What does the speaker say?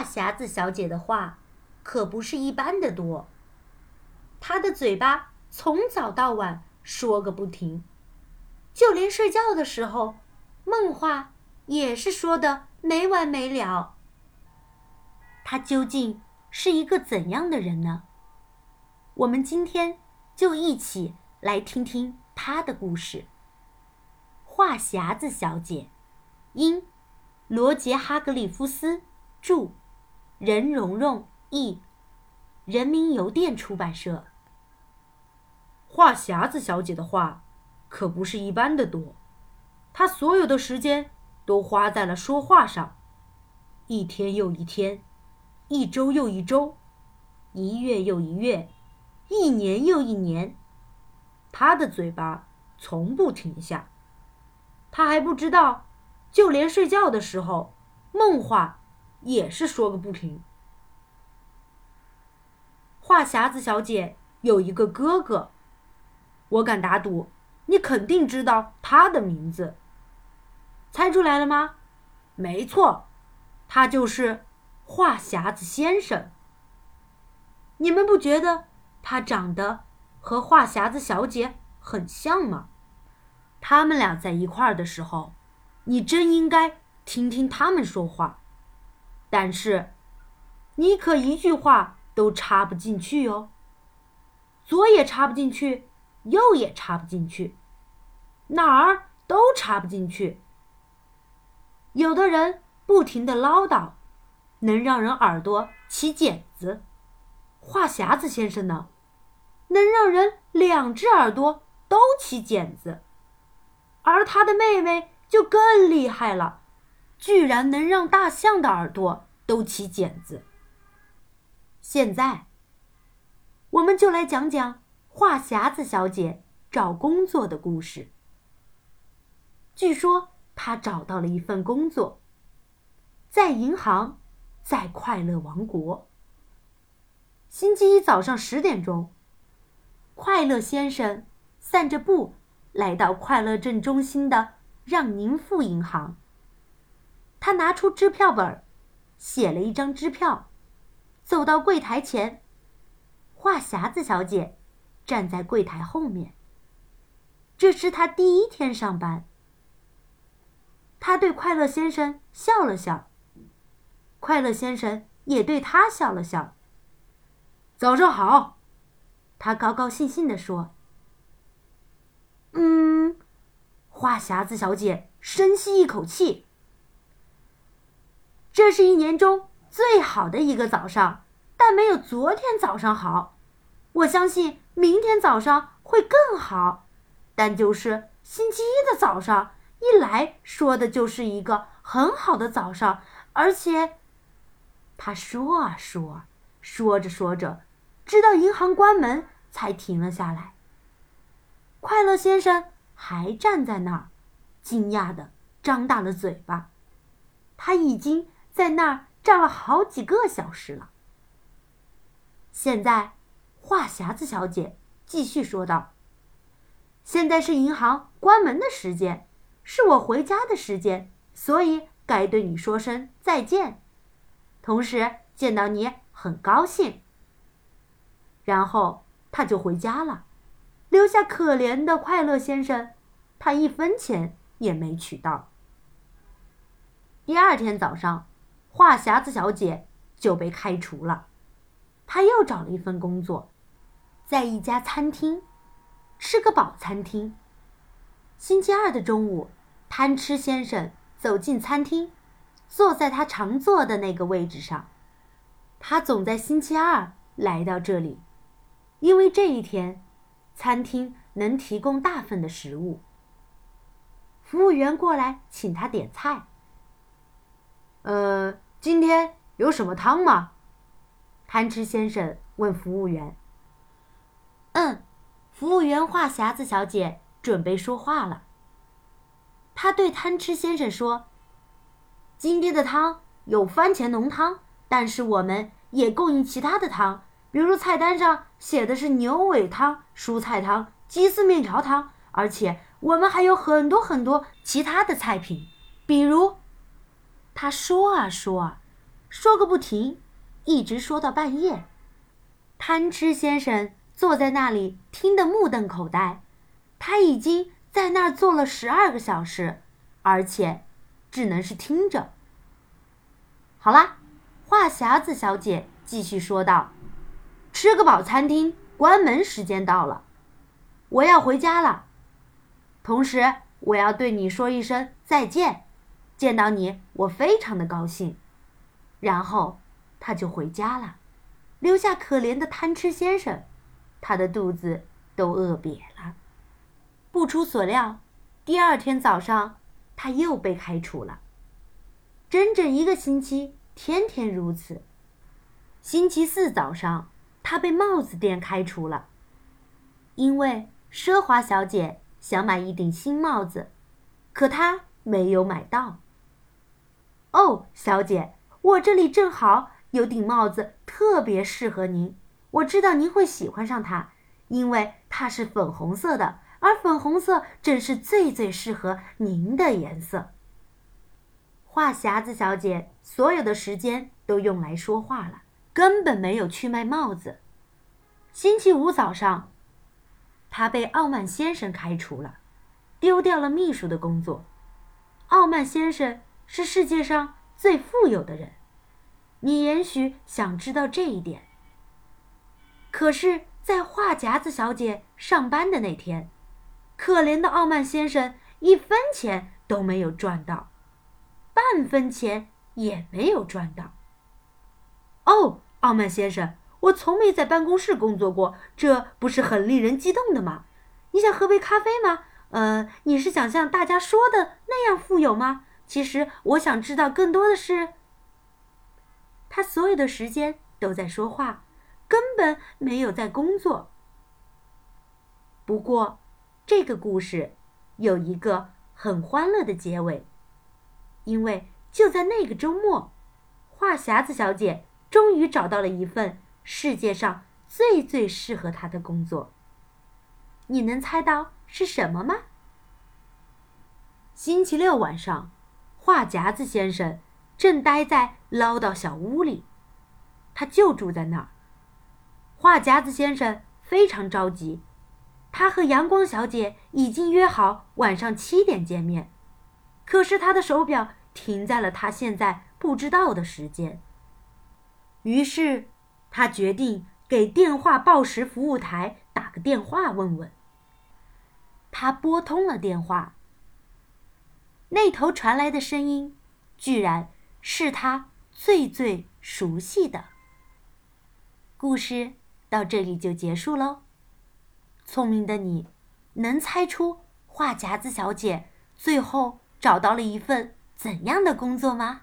话匣子小姐的话可不是一般的多。她的嘴巴从早到晚说个不停，就连睡觉的时候，梦话也是说的没完没了。她究竟是一个怎样的人呢？我们今天就一起来听听她的故事。话匣子小姐，因罗杰·哈格里夫斯著，任蓉蓉译，人民邮电出版社。话匣子小姐的话可不是一般的多，她所有的时间都花在了说话上，一天又一天，一周又一周，一月又一月，一年又一年，她的嘴巴从不停下。他还不知道，就连睡觉的时候，梦话也是说个不停。话匣子小姐有一个哥哥，我敢打赌，你肯定知道他的名字。猜出来了吗？没错，他就是话匣子先生。你们不觉得他长得和话匣子小姐很像吗？他们俩在一块儿的时候，你真应该听听他们说话。但是，你可一句话都插不进去哟。左也插不进去，右也插不进去，哪儿都插不进去。有的人不停的唠叨，能让人耳朵起茧子；话匣子先生呢，能让人两只耳朵都起茧子。而他的妹妹就更厉害了，居然能让大象的耳朵都起茧子。现在，我们就来讲讲话匣子小姐找工作的故事。据说她找到了一份工作，在银行，在快乐王国。星期一早上十点钟，快乐先生散着步。来到快乐镇中心的让宁富银行，他拿出支票本，写了一张支票，走到柜台前。话匣子小姐站在柜台后面。这是他第一天上班。他对快乐先生笑了笑，快乐先生也对他笑了笑。早上好，他高高兴兴地说。嗯，话匣子小姐深吸一口气。这是一年中最好的一个早上，但没有昨天早上好。我相信明天早上会更好，但就是星期一的早上一来说的就是一个很好的早上，而且，他说啊说，说着说着，直到银行关门才停了下来。快乐先生还站在那儿，惊讶的张大了嘴巴。他已经在那儿站了好几个小时了。现在，话匣子小姐继续说道：“现在是银行关门的时间，是我回家的时间，所以该对你说声再见。同时见到你很高兴。”然后他就回家了。留下可怜的快乐先生，他一分钱也没取到。第二天早上，话匣子小姐就被开除了。她又找了一份工作，在一家餐厅，吃个饱餐厅。星期二的中午，贪吃先生走进餐厅，坐在他常坐的那个位置上。他总在星期二来到这里，因为这一天。餐厅能提供大份的食物。服务员过来请他点菜。呃，今天有什么汤吗？贪吃先生问服务员。嗯，服务员话匣子小姐准备说话了。他对贪吃先生说：“今天的汤有番茄浓汤，但是我们也供应其他的汤。”比如菜单上写的是牛尾汤、蔬菜汤、鸡丝面条汤，而且我们还有很多很多其他的菜品。比如，他说啊说啊，说个不停，一直说到半夜。贪吃先生坐在那里听得目瞪口呆，他已经在那儿坐了十二个小时，而且只能是听着。好啦，话匣子小姐继续说道：“吃个饱，餐厅关门时间到了，我要回家了。同时，我要对你说一声再见。见到你，我非常的高兴。”然后，他就回家了，留下可怜的贪吃先生，他的肚子都饿瘪了。不出所料，第二天早上，他又被开除了。整整一个星期，天天如此。星期四早上，他被帽子店开除了，因为奢华小姐想买一顶新帽子，可他没有买到。哦，小姐，我这里正好有顶帽子，特别适合您。我知道您会喜欢上它，因为它是粉红色的，而粉红色正是最最适合您的颜色。话匣子小姐所有的时间都用来说话了，根本没有去卖帽子。星期五早上，她被傲慢先生开除了，丢掉了秘书的工作。傲慢先生是世界上最富有的人，你也许想知道这一点。可是，在话匣子小姐上班的那天，可怜的傲慢先生一分钱都没有赚到。半分钱也没有赚到。哦，傲慢先生，我从没在办公室工作过，这不是很令人激动的吗？你想喝杯咖啡吗？呃，你是想像大家说的那样富有吗？其实我想知道更多的是。他所有的时间都在说话，根本没有在工作。不过，这个故事有一个很欢乐的结尾。因为就在那个周末，话匣子小姐终于找到了一份世界上最最适合她的工作。你能猜到是什么吗？星期六晚上，话匣子先生正待在唠叨小屋里，他就住在那儿。话匣子先生非常着急，他和阳光小姐已经约好晚上七点见面。可是他的手表停在了他现在不知道的时间。于是，他决定给电话报时服务台打个电话问问。他拨通了电话，那头传来的声音，居然是他最最熟悉的。故事到这里就结束喽。聪明的你，能猜出画夹子小姐最后？找到了一份怎样的工作吗？